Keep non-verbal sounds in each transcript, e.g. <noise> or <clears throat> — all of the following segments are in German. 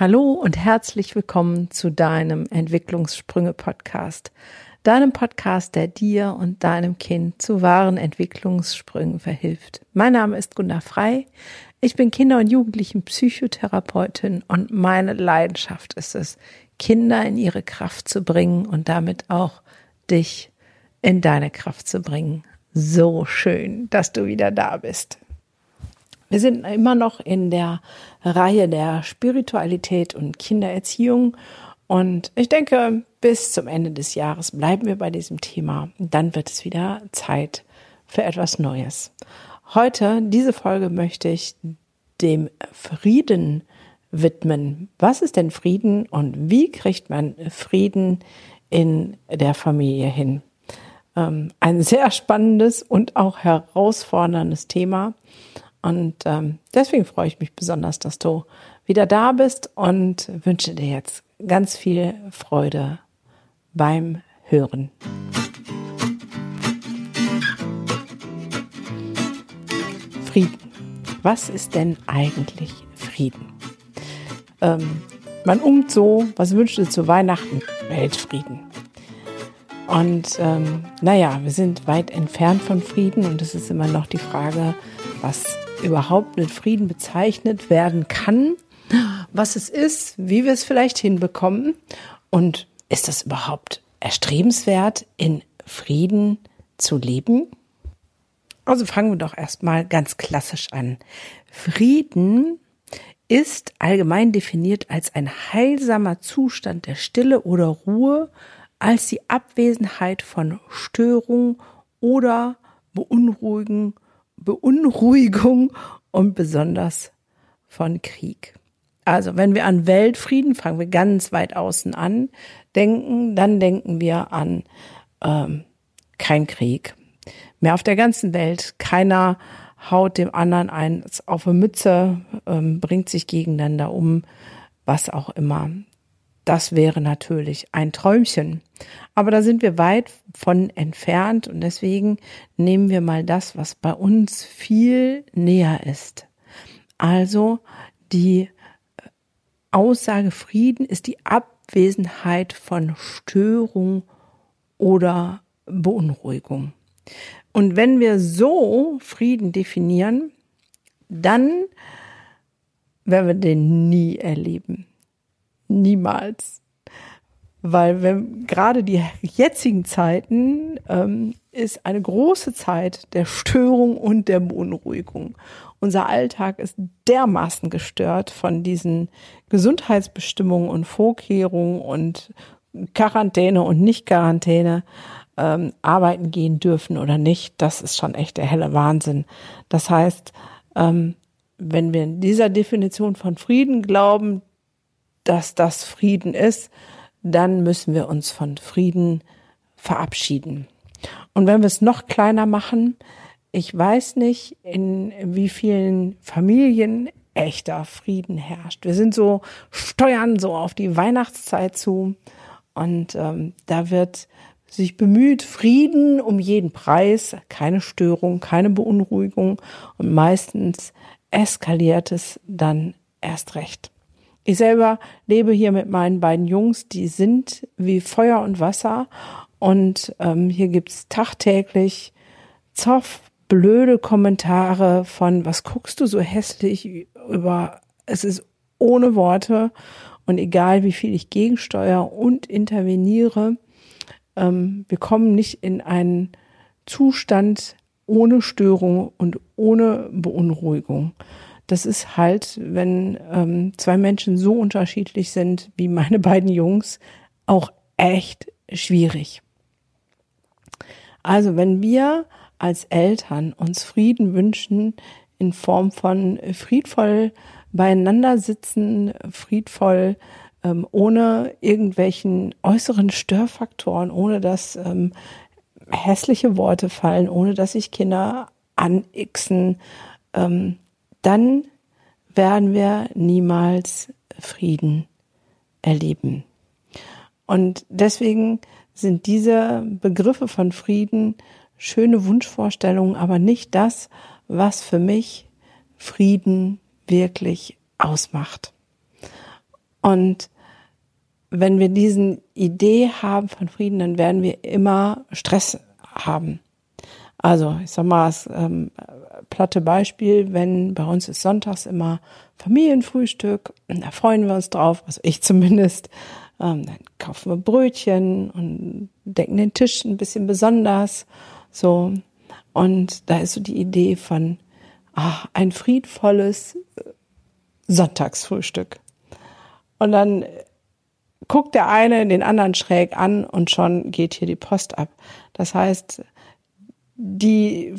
Hallo und herzlich willkommen zu deinem Entwicklungssprünge-Podcast. Deinem Podcast, der dir und deinem Kind zu wahren Entwicklungssprüngen verhilft. Mein Name ist Gunda Frei. Ich bin Kinder- und Jugendlichen-Psychotherapeutin und meine Leidenschaft ist es, Kinder in ihre Kraft zu bringen und damit auch dich in deine Kraft zu bringen. So schön, dass du wieder da bist. Wir sind immer noch in der Reihe der Spiritualität und Kindererziehung. Und ich denke, bis zum Ende des Jahres bleiben wir bei diesem Thema. Dann wird es wieder Zeit für etwas Neues. Heute, diese Folge möchte ich dem Frieden widmen. Was ist denn Frieden und wie kriegt man Frieden in der Familie hin? Ähm, ein sehr spannendes und auch herausforderndes Thema. Und ähm, deswegen freue ich mich besonders, dass du wieder da bist und wünsche dir jetzt ganz viel Freude beim Hören. Frieden. Was ist denn eigentlich Frieden? Ähm, man umgt so, was wünscht du zu Weihnachten? Weltfrieden. Und ähm, naja, wir sind weit entfernt von Frieden und es ist immer noch die Frage, was überhaupt mit Frieden bezeichnet werden kann, was es ist, wie wir es vielleicht hinbekommen und ist das überhaupt erstrebenswert, in Frieden zu leben? Also fangen wir doch erstmal ganz klassisch an. Frieden ist allgemein definiert als ein heilsamer Zustand der Stille oder Ruhe, als die Abwesenheit von Störung oder Beunruhigung Beunruhigung und besonders von Krieg. Also wenn wir an Weltfrieden, fangen wir ganz weit außen an, denken, dann denken wir an ähm, kein Krieg mehr auf der ganzen Welt. Keiner haut dem anderen eins auf eine Mütze, ähm, bringt sich gegeneinander um, was auch immer. Das wäre natürlich ein Träumchen. Aber da sind wir weit von entfernt und deswegen nehmen wir mal das, was bei uns viel näher ist. Also die Aussage Frieden ist die Abwesenheit von Störung oder Beunruhigung. Und wenn wir so Frieden definieren, dann werden wir den nie erleben. Niemals. Weil wenn gerade die jetzigen Zeiten ähm, ist eine große Zeit der Störung und der Beunruhigung. Unser Alltag ist dermaßen gestört von diesen Gesundheitsbestimmungen und Vorkehrungen und Quarantäne und Nicht-Quarantäne, ähm, arbeiten gehen dürfen oder nicht. Das ist schon echt der helle Wahnsinn. Das heißt, ähm, wenn wir in dieser Definition von Frieden glauben, dass das Frieden ist, dann müssen wir uns von Frieden verabschieden. Und wenn wir es noch kleiner machen, ich weiß nicht, in wie vielen Familien echter Frieden herrscht. Wir sind so, steuern so auf die Weihnachtszeit zu und ähm, da wird sich bemüht, Frieden um jeden Preis, keine Störung, keine Beunruhigung und meistens eskaliert es dann erst recht. Ich selber lebe hier mit meinen beiden Jungs, die sind wie Feuer und Wasser. Und ähm, hier gibt's tagtäglich Zoff, blöde Kommentare von, was guckst du so hässlich über, es ist ohne Worte. Und egal wie viel ich gegensteuere und interveniere, ähm, wir kommen nicht in einen Zustand ohne Störung und ohne Beunruhigung das ist halt, wenn ähm, zwei Menschen so unterschiedlich sind wie meine <laughs> beiden Jungs, auch echt schwierig. Also wenn wir als Eltern uns Frieden wünschen in Form von friedvoll beieinander sitzen, friedvoll ähm, ohne irgendwelchen äußeren Störfaktoren, ohne dass ähm, hässliche Worte fallen, ohne dass sich Kinder anixen, ähm, dann werden wir niemals Frieden erleben. Und deswegen sind diese Begriffe von Frieden schöne Wunschvorstellungen, aber nicht das, was für mich Frieden wirklich ausmacht. Und wenn wir diesen Idee haben von Frieden, dann werden wir immer Stress haben. Also, ich sag mal, das ähm, platte Beispiel, wenn bei uns ist sonntags immer Familienfrühstück, da freuen wir uns drauf, also ich <laughs> zumindest. Ähm, dann kaufen wir Brötchen und decken den Tisch ein bisschen besonders. So. Und da ist so die Idee von ach, ein friedvolles äh, Sonntagsfrühstück. Und dann guckt der eine den anderen schräg an und schon geht hier die Post ab. Das heißt, die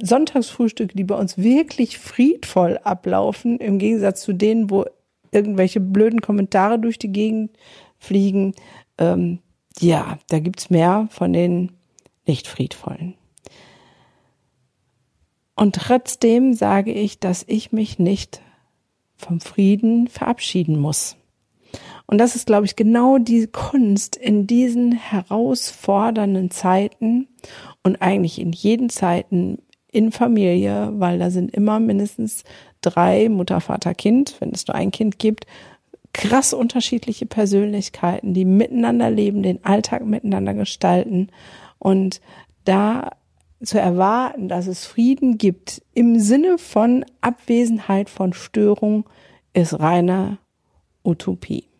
Sonntagsfrühstücke, die bei uns wirklich friedvoll ablaufen, im Gegensatz zu denen, wo irgendwelche blöden Kommentare durch die Gegend fliegen, ähm, ja, da gibt's mehr von den nicht friedvollen. Und trotzdem sage ich, dass ich mich nicht vom Frieden verabschieden muss. Und das ist, glaube ich, genau die Kunst in diesen herausfordernden Zeiten und eigentlich in jeden Zeiten in Familie, weil da sind immer mindestens drei Mutter, Vater, Kind, wenn es nur ein Kind gibt, krass unterschiedliche Persönlichkeiten, die miteinander leben, den Alltag miteinander gestalten und da zu erwarten, dass es Frieden gibt im Sinne von Abwesenheit von Störung, ist reine Utopie.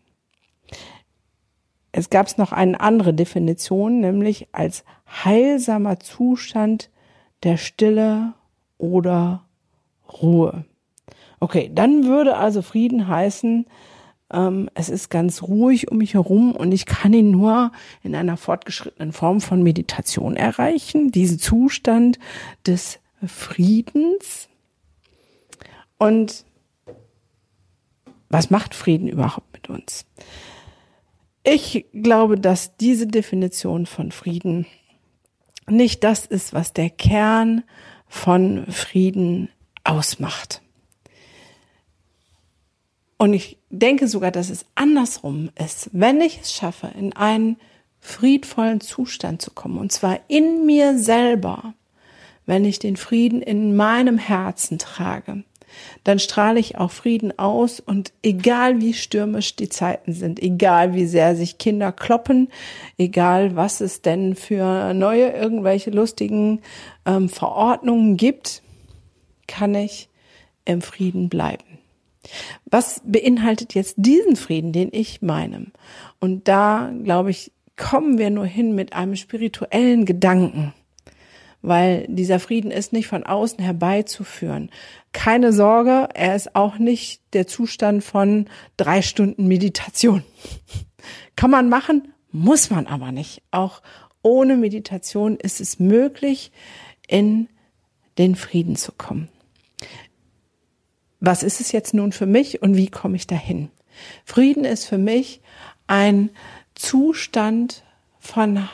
Es gab noch eine andere Definition, nämlich als heilsamer Zustand der Stille oder Ruhe. Okay, dann würde also Frieden heißen, ähm, es ist ganz ruhig um mich herum und ich kann ihn nur in einer fortgeschrittenen Form von Meditation erreichen, diesen Zustand des Friedens. Und was macht Frieden überhaupt mit uns? Ich glaube, dass diese Definition von Frieden nicht das ist, was der Kern von Frieden ausmacht. Und ich denke sogar, dass es andersrum ist. Wenn ich es schaffe, in einen friedvollen Zustand zu kommen, und zwar in mir selber, wenn ich den Frieden in meinem Herzen trage, dann strahle ich auch Frieden aus und egal wie stürmisch die Zeiten sind, egal wie sehr sich Kinder kloppen, egal was es denn für neue irgendwelche lustigen ähm, Verordnungen gibt, kann ich im Frieden bleiben. Was beinhaltet jetzt diesen Frieden, den ich meine? Und da, glaube ich, kommen wir nur hin mit einem spirituellen Gedanken weil dieser Frieden ist nicht von außen herbeizuführen. Keine Sorge, er ist auch nicht der Zustand von drei Stunden Meditation. <laughs> Kann man machen, muss man aber nicht. Auch ohne Meditation ist es möglich, in den Frieden zu kommen. Was ist es jetzt nun für mich und wie komme ich dahin? Frieden ist für mich ein Zustand von,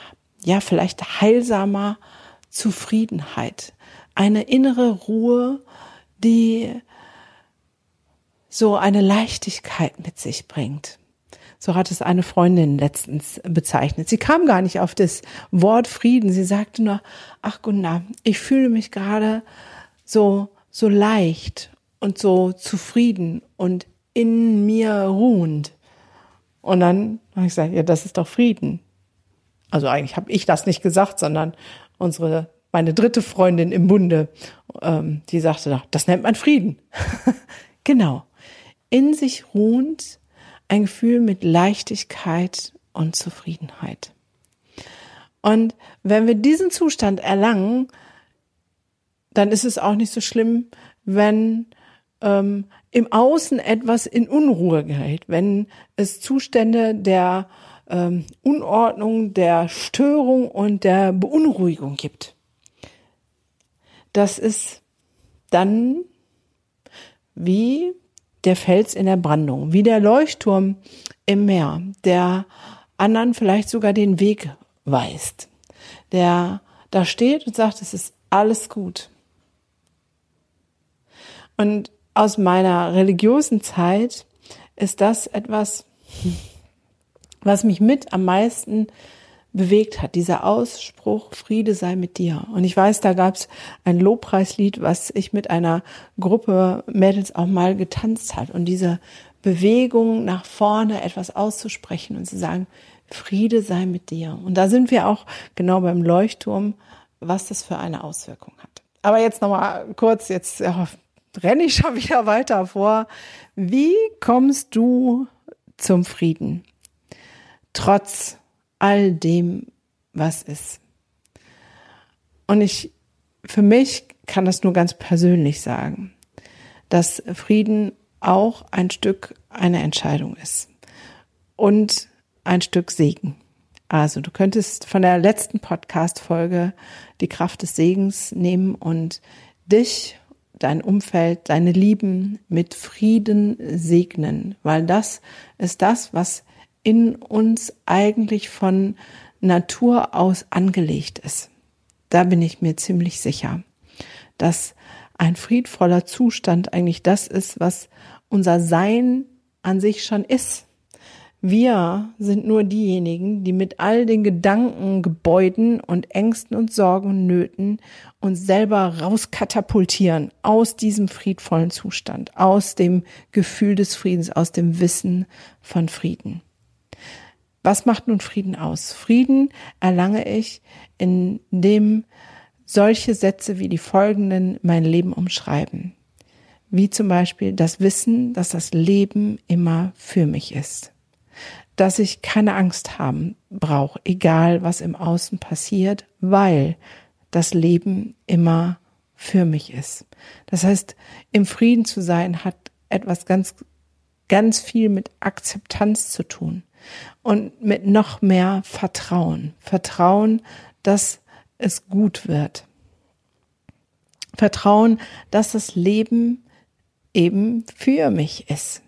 ja, vielleicht heilsamer Zufriedenheit, eine innere Ruhe, die so eine Leichtigkeit mit sich bringt. So hat es eine Freundin letztens bezeichnet. Sie kam gar nicht auf das Wort Frieden. Sie sagte nur, ach Gunnar, ich fühle mich gerade so, so leicht und so zufrieden und in mir ruhend. Und dann habe ich gesagt, ja, das ist doch Frieden. Also eigentlich habe ich das nicht gesagt, sondern unsere, meine dritte Freundin im Bunde, ähm, die sagte, das nennt man Frieden. <laughs> genau. In sich ruhend ein Gefühl mit Leichtigkeit und Zufriedenheit. Und wenn wir diesen Zustand erlangen, dann ist es auch nicht so schlimm, wenn ähm, im Außen etwas in Unruhe gerät, wenn es Zustände der ähm, Unordnung, der Störung und der Beunruhigung gibt. Das ist dann wie der Fels in der Brandung, wie der Leuchtturm im Meer, der anderen vielleicht sogar den Weg weist, der da steht und sagt, es ist alles gut. Und aus meiner religiösen Zeit ist das etwas, was mich mit am meisten bewegt hat, dieser Ausspruch, Friede sei mit dir. Und ich weiß, da gab es ein Lobpreislied, was ich mit einer Gruppe Mädels auch mal getanzt hat. Und dieser Bewegung nach vorne etwas auszusprechen und zu sagen, Friede sei mit dir. Und da sind wir auch genau beim Leuchtturm, was das für eine Auswirkung hat. Aber jetzt nochmal kurz, jetzt ja, renne ich schon <laughs> wieder weiter vor. Wie kommst du zum Frieden? Trotz all dem, was ist. Und ich, für mich kann das nur ganz persönlich sagen, dass Frieden auch ein Stück eine Entscheidung ist. Und ein Stück Segen. Also du könntest von der letzten Podcast-Folge die Kraft des Segens nehmen und dich, dein Umfeld, deine Lieben mit Frieden segnen, weil das ist das, was in uns eigentlich von Natur aus angelegt ist. Da bin ich mir ziemlich sicher, dass ein friedvoller Zustand eigentlich das ist, was unser Sein an sich schon ist. Wir sind nur diejenigen, die mit all den Gedanken, Gebäuden und Ängsten und Sorgen und Nöten uns selber rauskatapultieren aus diesem friedvollen Zustand, aus dem Gefühl des Friedens, aus dem Wissen von Frieden. Was macht nun Frieden aus? Frieden erlange ich, indem solche Sätze wie die folgenden mein Leben umschreiben. Wie zum Beispiel das Wissen, dass das Leben immer für mich ist dass ich keine Angst haben brauche, egal was im Außen passiert, weil das Leben immer für mich ist. Das heißt, im Frieden zu sein hat etwas ganz, ganz viel mit Akzeptanz zu tun und mit noch mehr Vertrauen. Vertrauen, dass es gut wird. Vertrauen, dass das Leben eben für mich ist.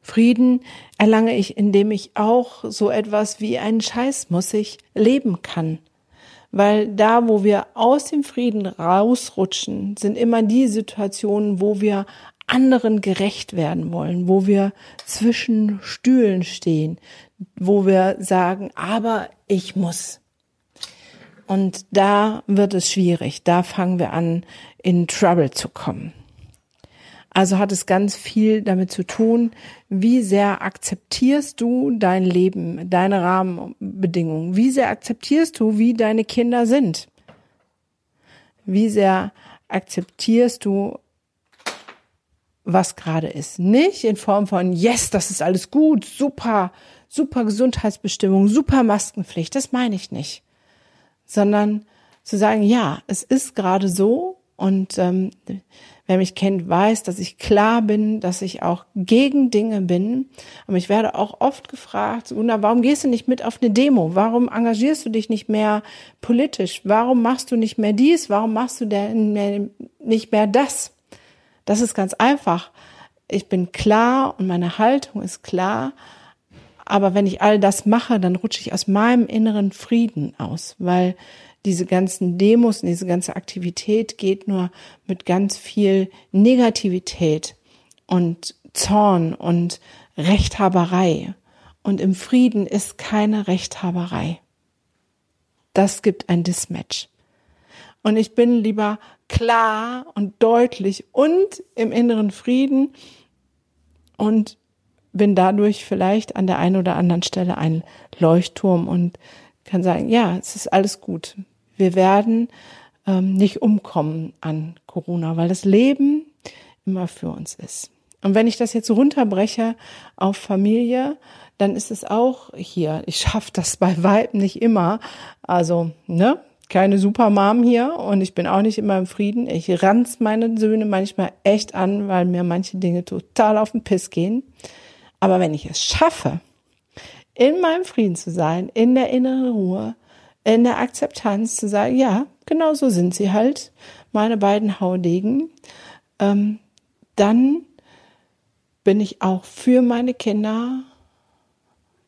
Frieden erlange ich, indem ich auch so etwas wie einen Scheiß muss ich leben kann. Weil da, wo wir aus dem Frieden rausrutschen, sind immer die Situationen, wo wir anderen gerecht werden wollen, wo wir zwischen Stühlen stehen, wo wir sagen, aber ich muss. Und da wird es schwierig, da fangen wir an, in Trouble zu kommen. Also hat es ganz viel damit zu tun, wie sehr akzeptierst du dein Leben, deine Rahmenbedingungen, wie sehr akzeptierst du, wie deine Kinder sind, wie sehr akzeptierst du, was gerade ist. Nicht in Form von, yes, das ist alles gut, super, super Gesundheitsbestimmung, super Maskenpflicht, das meine ich nicht, sondern zu sagen, ja, es ist gerade so und ähm, Wer mich kennt, weiß, dass ich klar bin, dass ich auch gegen Dinge bin. Aber ich werde auch oft gefragt, Una, warum gehst du nicht mit auf eine Demo? Warum engagierst du dich nicht mehr politisch? Warum machst du nicht mehr dies? Warum machst du denn nicht mehr das? Das ist ganz einfach. Ich bin klar und meine Haltung ist klar. Aber wenn ich all das mache, dann rutsche ich aus meinem inneren Frieden aus, weil diese ganzen Demos und diese ganze Aktivität geht nur mit ganz viel Negativität und Zorn und Rechthaberei. Und im Frieden ist keine Rechthaberei. Das gibt ein Dismatch. Und ich bin lieber klar und deutlich und im inneren Frieden und bin dadurch vielleicht an der einen oder anderen Stelle ein Leuchtturm und kann sagen, ja, es ist alles gut. Wir werden ähm, nicht umkommen an Corona, weil das Leben immer für uns ist. Und wenn ich das jetzt runterbreche auf Familie, dann ist es auch hier. Ich schaffe das bei Weitem nicht immer. Also, ne? Keine Supermom hier und ich bin auch nicht immer im Frieden. Ich ranz meine Söhne manchmal echt an, weil mir manche Dinge total auf den Piss gehen. Aber wenn ich es schaffe, in meinem Frieden zu sein, in der inneren Ruhe, in der Akzeptanz zu sagen, ja, genau so sind sie halt, meine beiden Haudegen, ähm, dann bin ich auch für meine Kinder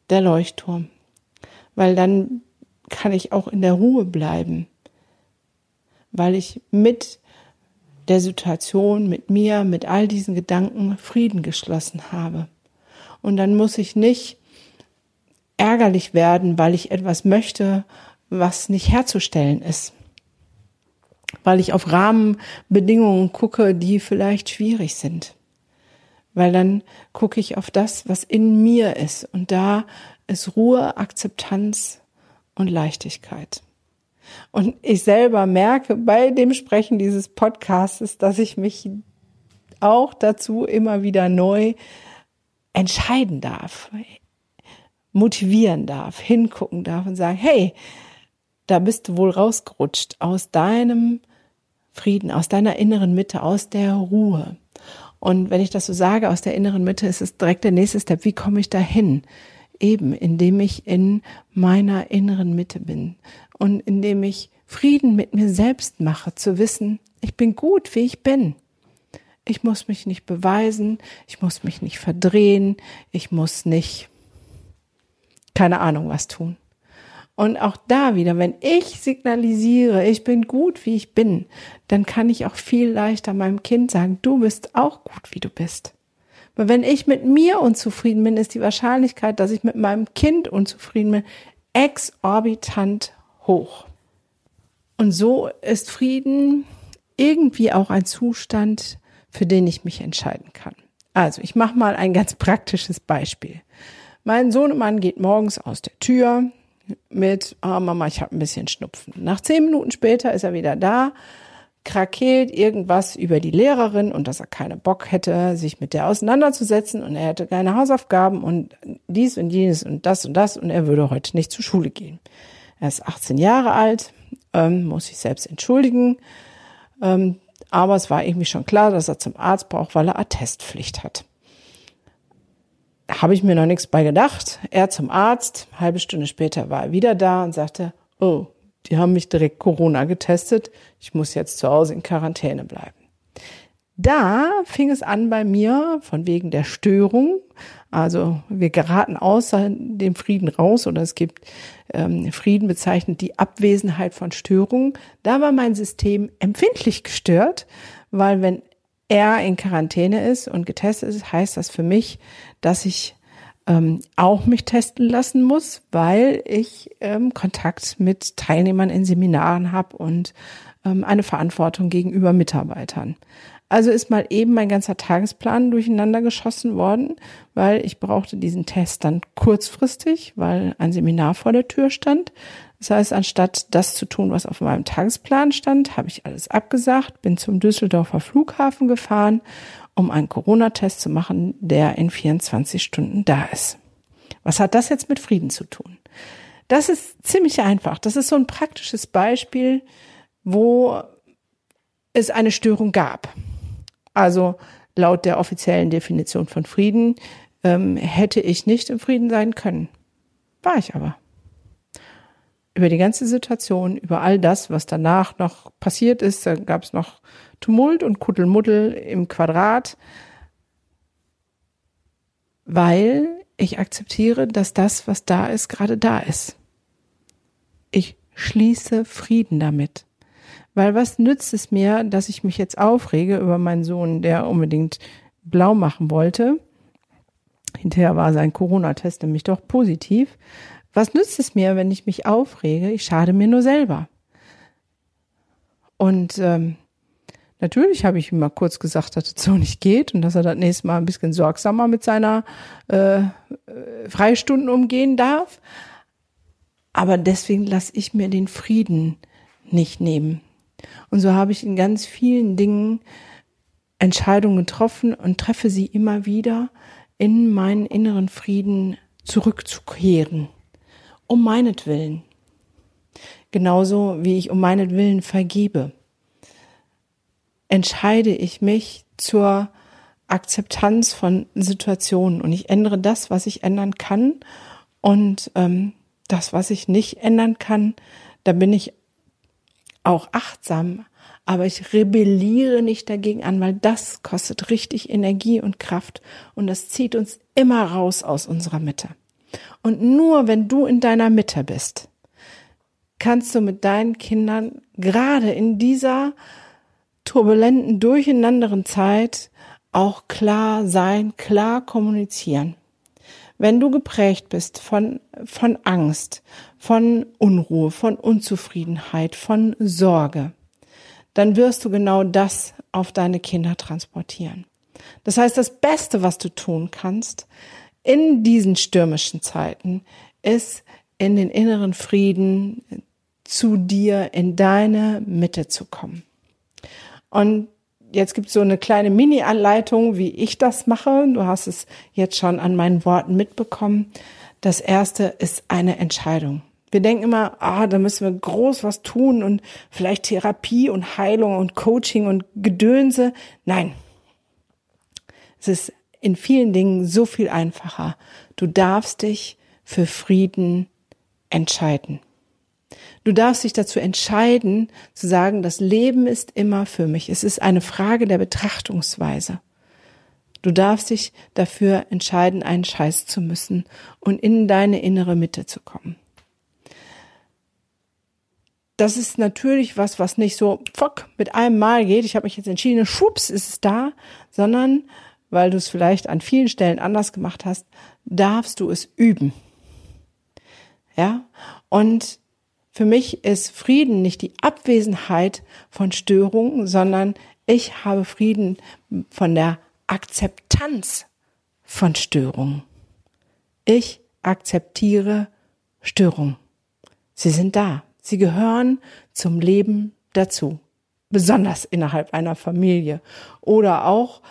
der Leuchtturm, weil dann kann ich auch in der Ruhe bleiben, weil ich mit der Situation, mit mir, mit all diesen Gedanken Frieden geschlossen habe. Und dann muss ich nicht ärgerlich werden, weil ich etwas möchte, was nicht herzustellen ist. Weil ich auf Rahmenbedingungen gucke, die vielleicht schwierig sind. weil dann gucke ich auf das, was in mir ist und da ist Ruhe, Akzeptanz und Leichtigkeit. Und ich selber merke bei dem Sprechen dieses Podcasts, dass ich mich auch dazu immer wieder neu entscheiden darf, motivieren darf, hingucken darf und sagen, hey, da bist du wohl rausgerutscht aus deinem Frieden, aus deiner inneren Mitte, aus der Ruhe. Und wenn ich das so sage, aus der inneren Mitte, ist es direkt der nächste Step. Wie komme ich dahin? Eben, indem ich in meiner inneren Mitte bin und indem ich Frieden mit mir selbst mache, zu wissen, ich bin gut, wie ich bin. Ich muss mich nicht beweisen, ich muss mich nicht verdrehen, ich muss nicht keine Ahnung was tun. Und auch da wieder, wenn ich signalisiere, ich bin gut, wie ich bin, dann kann ich auch viel leichter meinem Kind sagen, du bist auch gut, wie du bist. Aber wenn ich mit mir unzufrieden bin, ist die Wahrscheinlichkeit, dass ich mit meinem Kind unzufrieden bin, exorbitant hoch. Und so ist Frieden irgendwie auch ein Zustand, für den ich mich entscheiden kann. Also, ich mache mal ein ganz praktisches Beispiel. Mein Sohnemann geht morgens aus der Tür, mit, oh Mama, ich habe ein bisschen Schnupfen. Nach zehn Minuten später ist er wieder da, krakeelt irgendwas über die Lehrerin und dass er keine Bock hätte, sich mit der auseinanderzusetzen und er hätte keine Hausaufgaben und dies und jenes und das und das und er würde heute nicht zur Schule gehen. Er ist 18 Jahre alt, ähm, muss sich selbst entschuldigen, ähm, aber es war irgendwie schon klar, dass er zum Arzt braucht, weil er Attestpflicht hat habe ich mir noch nichts bei gedacht. Er zum Arzt, halbe Stunde später war er wieder da und sagte, oh, die haben mich direkt Corona getestet, ich muss jetzt zu Hause in Quarantäne bleiben. Da fing es an bei mir von wegen der Störung. Also wir geraten außer dem Frieden raus oder es gibt ähm, Frieden bezeichnet die Abwesenheit von Störungen. Da war mein System empfindlich gestört, weil wenn er in Quarantäne ist und getestet ist, heißt das für mich, dass ich ähm, auch mich testen lassen muss, weil ich ähm, Kontakt mit Teilnehmern in Seminaren habe und ähm, eine Verantwortung gegenüber Mitarbeitern. Also ist mal eben mein ganzer Tagesplan durcheinander geschossen worden, weil ich brauchte diesen Test dann kurzfristig, weil ein Seminar vor der Tür stand. Das heißt, anstatt das zu tun, was auf meinem Tagesplan stand, habe ich alles abgesagt, bin zum Düsseldorfer Flughafen gefahren, um einen Corona-Test zu machen, der in 24 Stunden da ist. Was hat das jetzt mit Frieden zu tun? Das ist ziemlich einfach. Das ist so ein praktisches Beispiel, wo es eine Störung gab. Also laut der offiziellen Definition von Frieden ähm, hätte ich nicht im Frieden sein können. War ich aber über die ganze Situation, über all das, was danach noch passiert ist. Da gab es noch Tumult und Kuddelmuddel im Quadrat, weil ich akzeptiere, dass das, was da ist, gerade da ist. Ich schließe Frieden damit. Weil was nützt es mir, dass ich mich jetzt aufrege über meinen Sohn, der unbedingt blau machen wollte? Hinterher war sein Corona-Test nämlich doch positiv. Was nützt es mir, wenn ich mich aufrege? Ich schade mir nur selber. Und ähm, natürlich habe ich ihm mal kurz gesagt, dass es so nicht geht und dass er das nächste Mal ein bisschen sorgsamer mit seiner äh, Freistunden umgehen darf. Aber deswegen lasse ich mir den Frieden nicht nehmen. Und so habe ich in ganz vielen Dingen Entscheidungen getroffen und treffe sie immer wieder, in meinen inneren Frieden zurückzukehren um meinetwillen. Genauso wie ich um meinetwillen vergebe, entscheide ich mich zur Akzeptanz von Situationen und ich ändere das, was ich ändern kann und ähm, das, was ich nicht ändern kann, da bin ich auch achtsam, aber ich rebelliere nicht dagegen an, weil das kostet richtig Energie und Kraft und das zieht uns immer raus aus unserer Mitte. Und nur wenn du in deiner Mitte bist, kannst du mit deinen Kindern gerade in dieser turbulenten, durcheinanderen Zeit auch klar sein, klar kommunizieren. Wenn du geprägt bist von, von Angst, von Unruhe, von Unzufriedenheit, von Sorge, dann wirst du genau das auf deine Kinder transportieren. Das heißt, das Beste, was du tun kannst in diesen stürmischen Zeiten, ist in den inneren Frieden zu dir, in deine Mitte zu kommen. Und jetzt gibt es so eine kleine Mini-Anleitung, wie ich das mache. Du hast es jetzt schon an meinen Worten mitbekommen. Das erste ist eine Entscheidung. Wir denken immer, ah, da müssen wir groß was tun und vielleicht Therapie und Heilung und Coaching und Gedönse. Nein. Es ist in vielen Dingen so viel einfacher. Du darfst dich für Frieden entscheiden. Du darfst dich dazu entscheiden, zu sagen, das Leben ist immer für mich. Es ist eine Frage der Betrachtungsweise. Du darfst dich dafür entscheiden, einen Scheiß zu müssen und in deine innere Mitte zu kommen. Das ist natürlich was, was nicht so fuck, mit einem Mal geht. Ich habe mich jetzt entschieden, schwupps, ist es da, sondern weil du es vielleicht an vielen Stellen anders gemacht hast, darfst du es üben. Ja? Und für mich ist Frieden nicht die Abwesenheit von Störungen, sondern ich habe Frieden von der Akzeptanz von Störungen. Ich akzeptiere Störungen. Sie sind da. Sie gehören zum Leben dazu. Besonders innerhalb einer Familie. Oder auch,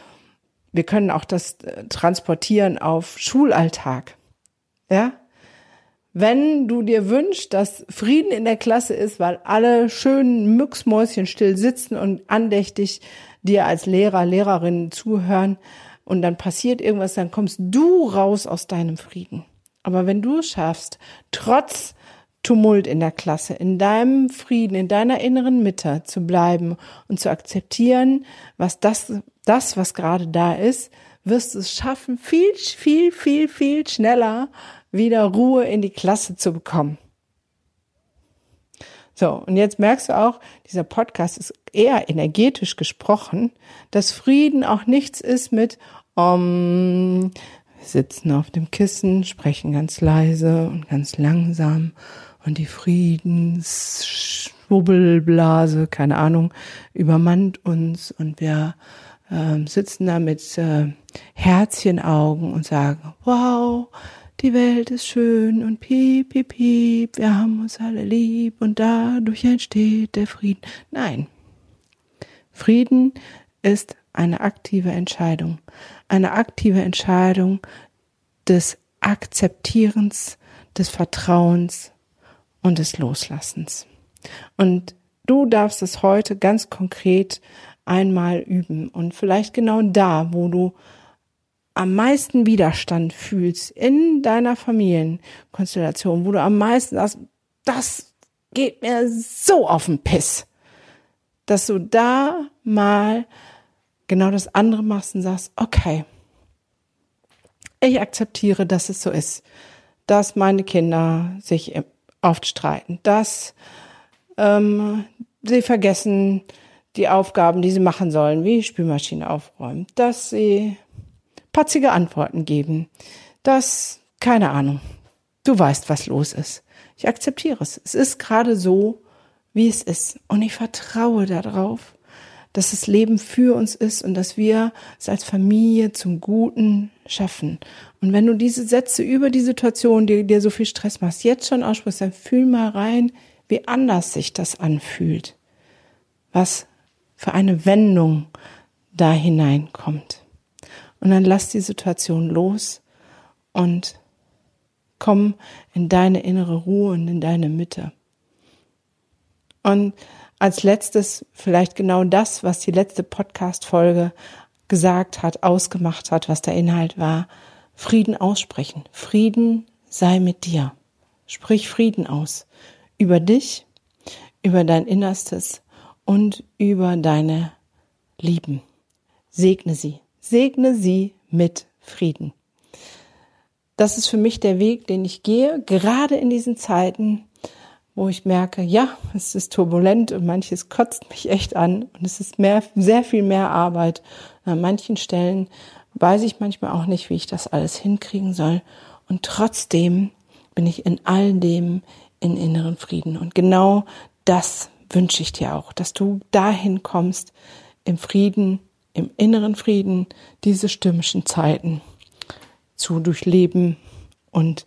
wir können auch das äh, transportieren auf Schulalltag. Ja? Wenn du dir wünschst, dass Frieden in der Klasse ist, weil alle schön Mücksmäuschen still sitzen und andächtig dir als Lehrer, Lehrerin zuhören und dann passiert irgendwas, dann kommst du raus aus deinem Frieden. Aber wenn du es schaffst, trotz Tumult in der Klasse, in deinem Frieden, in deiner inneren Mitte zu bleiben und zu akzeptieren, was das, das, was gerade da ist, wirst du es schaffen, viel, viel, viel, viel schneller wieder Ruhe in die Klasse zu bekommen. So, und jetzt merkst du auch, dieser Podcast ist eher energetisch gesprochen, dass Frieden auch nichts ist mit, um, wir sitzen auf dem Kissen, sprechen ganz leise und ganz langsam und die Friedensschwubbelblase, keine Ahnung, übermannt uns und wir äh, sitzen da mit äh, Herzchenaugen und sagen, wow, die Welt ist schön und piep, piep, piep, wir haben uns alle lieb und dadurch entsteht der Frieden. Nein. Frieden ist eine aktive Entscheidung. Eine aktive Entscheidung des Akzeptierens, des Vertrauens und des Loslassens. Und du darfst es heute ganz konkret einmal üben und vielleicht genau da, wo du am meisten Widerstand fühlst in deiner Familienkonstellation, wo du am meisten sagst, das geht mir so auf den Piss, dass du da mal genau das andere machst und sagst, okay, ich akzeptiere, dass es so ist, dass meine Kinder sich oft streiten, dass ähm, sie vergessen die Aufgaben, die sie machen sollen, wie Spülmaschine aufräumen, dass sie patzige Antworten geben. Das, keine Ahnung. Du weißt, was los ist. Ich akzeptiere es. Es ist gerade so, wie es ist. Und ich vertraue darauf, dass das Leben für uns ist und dass wir es als Familie zum Guten schaffen. Und wenn du diese Sätze über die Situation, die dir so viel Stress machst, jetzt schon aussprichst, dann fühl mal rein, wie anders sich das anfühlt. Was für eine Wendung da hineinkommt. Und dann lass die Situation los und komm in deine innere Ruhe und in deine Mitte. Und als letztes vielleicht genau das, was die letzte Podcast-Folge gesagt hat, ausgemacht hat, was der Inhalt war. Frieden aussprechen. Frieden sei mit dir. Sprich Frieden aus. Über dich, über dein Innerstes und über deine Lieben. Segne sie segne sie mit Frieden. Das ist für mich der Weg, den ich gehe, gerade in diesen Zeiten, wo ich merke, ja, es ist turbulent und manches kotzt mich echt an und es ist mehr, sehr viel mehr Arbeit. An manchen Stellen weiß ich manchmal auch nicht, wie ich das alles hinkriegen soll. Und trotzdem bin ich in all dem in inneren Frieden. Und genau das wünsche ich dir auch, dass du dahin kommst, im Frieden im inneren Frieden diese stürmischen Zeiten zu durchleben und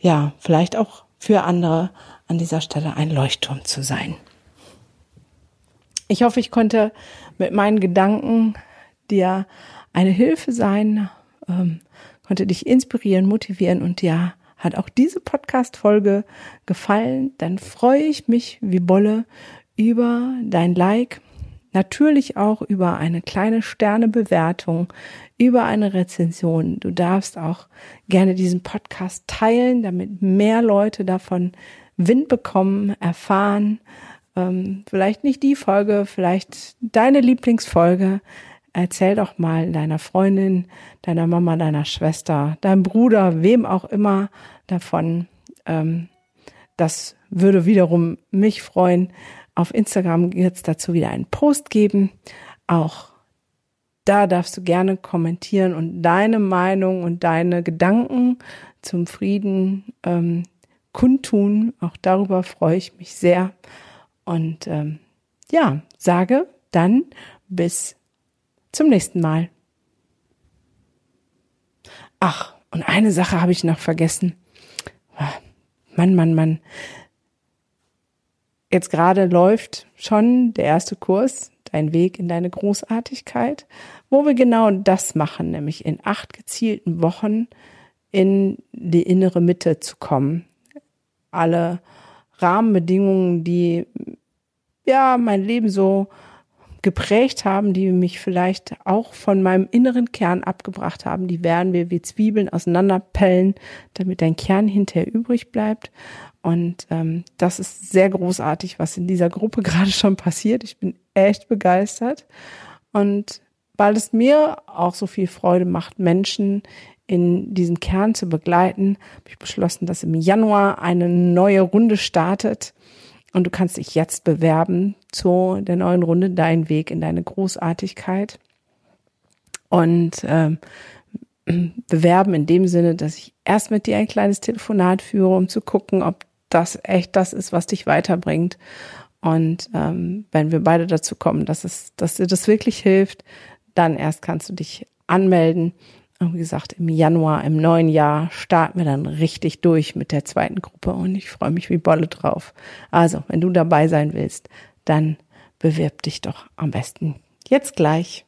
ja, vielleicht auch für andere an dieser Stelle ein Leuchtturm zu sein. Ich hoffe, ich konnte mit meinen Gedanken dir eine Hilfe sein, ähm, konnte dich inspirieren, motivieren und ja, hat auch diese Podcast-Folge gefallen, dann freue ich mich wie Bolle über dein Like, natürlich auch über eine kleine Sternebewertung, über eine Rezension. Du darfst auch gerne diesen Podcast teilen, damit mehr Leute davon Wind bekommen, erfahren. Ähm, vielleicht nicht die Folge, vielleicht deine Lieblingsfolge. Erzähl doch mal deiner Freundin, deiner Mama, deiner Schwester, deinem Bruder, wem auch immer davon. Ähm, das würde wiederum mich freuen. Auf Instagram wird es dazu wieder einen Post geben. Auch da darfst du gerne kommentieren und deine Meinung und deine Gedanken zum Frieden ähm, kundtun. Auch darüber freue ich mich sehr. Und ähm, ja, sage dann bis zum nächsten Mal. Ach, und eine Sache habe ich noch vergessen. Ah, Mann, Mann, Mann. Jetzt gerade läuft schon der erste Kurs, dein Weg in deine Großartigkeit, wo wir genau das machen, nämlich in acht gezielten Wochen in die innere Mitte zu kommen. Alle Rahmenbedingungen, die ja mein Leben so geprägt haben, die mich vielleicht auch von meinem inneren Kern abgebracht haben, die werden wir wie Zwiebeln auseinanderpellen, damit dein Kern hinterher übrig bleibt. Und ähm, das ist sehr großartig, was in dieser Gruppe <laughs> gerade schon passiert. Ich bin echt begeistert. Und weil es mir auch so viel Freude macht, Menschen in diesen Kern zu begleiten, habe ich beschlossen, dass im Januar eine neue Runde startet und du kannst dich jetzt bewerben zu der neuen Runde, dein Weg in deine Großartigkeit. Und ähm, <clears throat> bewerben in dem Sinne, dass ich erst mit dir ein kleines Telefonat führe, um zu gucken, ob das echt das ist, was dich weiterbringt. Und ähm, wenn wir beide dazu kommen, dass es, dass dir das wirklich hilft, dann erst kannst du dich anmelden und wie gesagt, im Januar, im neuen Jahr starten wir dann richtig durch mit der zweiten Gruppe und ich freue mich wie Bolle drauf. Also, wenn du dabei sein willst, dann bewirb dich doch am besten jetzt gleich.